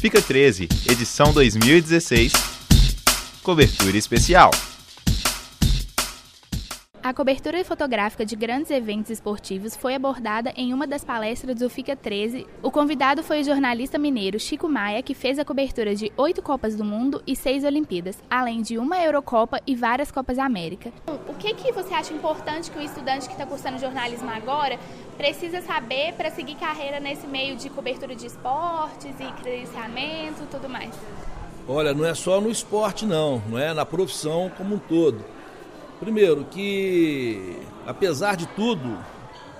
Fica 13, edição 2016. Cobertura especial. A cobertura fotográfica de grandes eventos esportivos foi abordada em uma das palestras do FICA 13. O convidado foi o jornalista mineiro Chico Maia, que fez a cobertura de oito Copas do Mundo e seis Olimpíadas, além de uma Eurocopa e várias Copas América. O que, que você acha importante que o estudante que está cursando jornalismo agora precisa saber para seguir carreira nesse meio de cobertura de esportes e credenciamento e tudo mais? Olha, não é só no esporte não, não é na profissão como um todo. Primeiro, que apesar de tudo,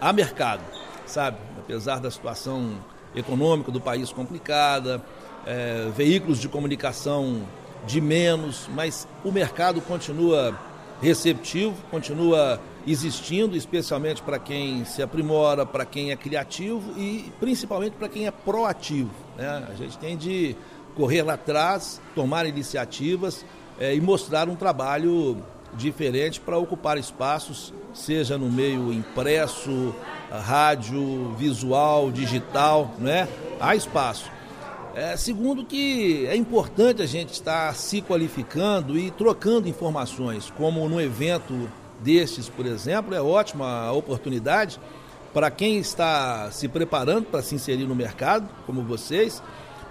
há mercado, sabe? Apesar da situação econômica do país complicada, é, veículos de comunicação de menos, mas o mercado continua receptivo, continua existindo, especialmente para quem se aprimora, para quem é criativo e principalmente para quem é proativo. Né? A gente tem de correr lá atrás, tomar iniciativas é, e mostrar um trabalho diferente para ocupar espaços, seja no meio impresso, rádio, visual, digital, né? Há espaço. É, segundo que é importante a gente estar se qualificando e trocando informações, como no evento destes, por exemplo, é ótima oportunidade para quem está se preparando para se inserir no mercado, como vocês,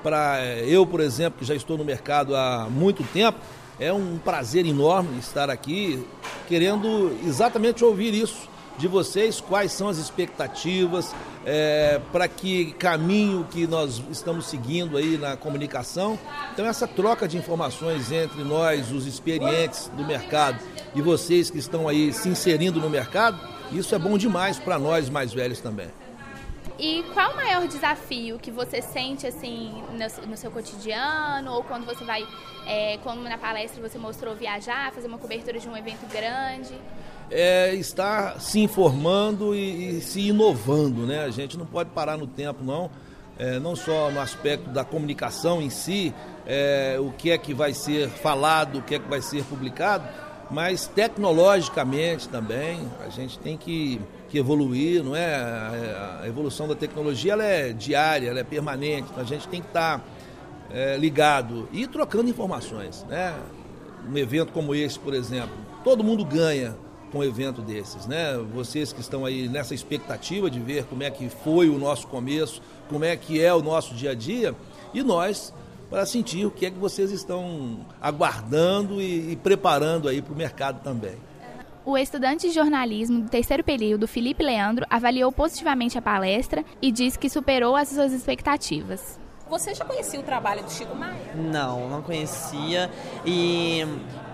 para eu, por exemplo, que já estou no mercado há muito tempo, é um prazer enorme estar aqui, querendo exatamente ouvir isso de vocês, quais são as expectativas, é, para que caminho que nós estamos seguindo aí na comunicação. Então essa troca de informações entre nós, os experientes do mercado, e vocês que estão aí se inserindo no mercado, isso é bom demais para nós mais velhos também. E qual o maior desafio que você sente assim no, no seu cotidiano ou quando você vai, é, como na palestra você mostrou viajar, fazer uma cobertura de um evento grande? É estar se informando e, e se inovando, né? A gente não pode parar no tempo, não. É, não só no aspecto da comunicação em si, é, o que é que vai ser falado, o que é que vai ser publicado, mas tecnologicamente também a gente tem que, que evoluir, não é? A, evolução da tecnologia ela é diária, ela é permanente, então a gente tem que estar é, ligado e trocando informações, né? Um evento como esse, por exemplo, todo mundo ganha com um evento desses, né? Vocês que estão aí nessa expectativa de ver como é que foi o nosso começo, como é que é o nosso dia a dia, e nós para sentir o que é que vocês estão aguardando e, e preparando aí para o mercado também. O estudante de jornalismo do terceiro período, Felipe Leandro, avaliou positivamente a palestra e disse que superou as suas expectativas. Você já conhecia o trabalho do Chico Maia? Não, não conhecia. E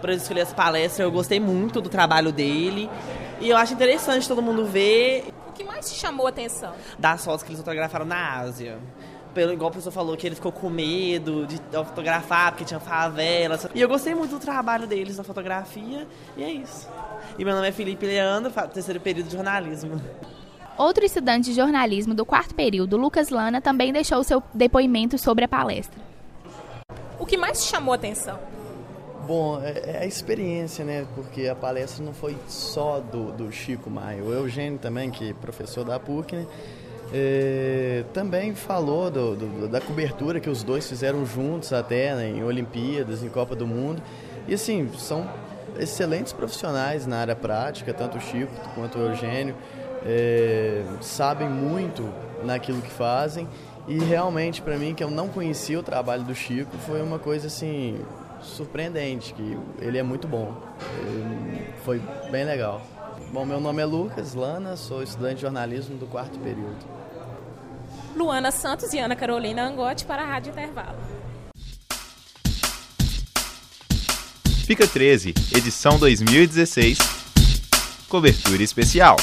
para escolher essa palestra, eu gostei muito do trabalho dele. E eu acho interessante todo mundo ver. O que mais te chamou a atenção? Das fotos que eles fotografaram na Ásia pelo, igual a pessoa falou, que ele ficou com medo de fotografar porque tinha favelas. E eu gostei muito do trabalho deles na fotografia, e é isso. E meu nome é Felipe Leandro, terceiro período de jornalismo. Outro estudante de jornalismo do quarto período, Lucas Lana, também deixou seu depoimento sobre a palestra. O que mais te chamou a atenção? Bom, é, é a experiência, né? Porque a palestra não foi só do, do Chico Maia. O Eugênio também, que é professor da PUC, né? É, também falou do, do, da cobertura que os dois fizeram juntos até né, em Olimpíadas, em Copa do Mundo. E assim, são excelentes profissionais na área prática, tanto o Chico quanto o Eugênio. É, sabem muito naquilo que fazem e realmente para mim que eu não conhecia o trabalho do Chico foi uma coisa assim surpreendente que ele é muito bom foi bem legal bom meu nome é Lucas Lana sou estudante de jornalismo do quarto período Luana Santos e Ana Carolina Angotti para a Rádio Intervalo. Fica 13, edição 2016. Cobertura especial.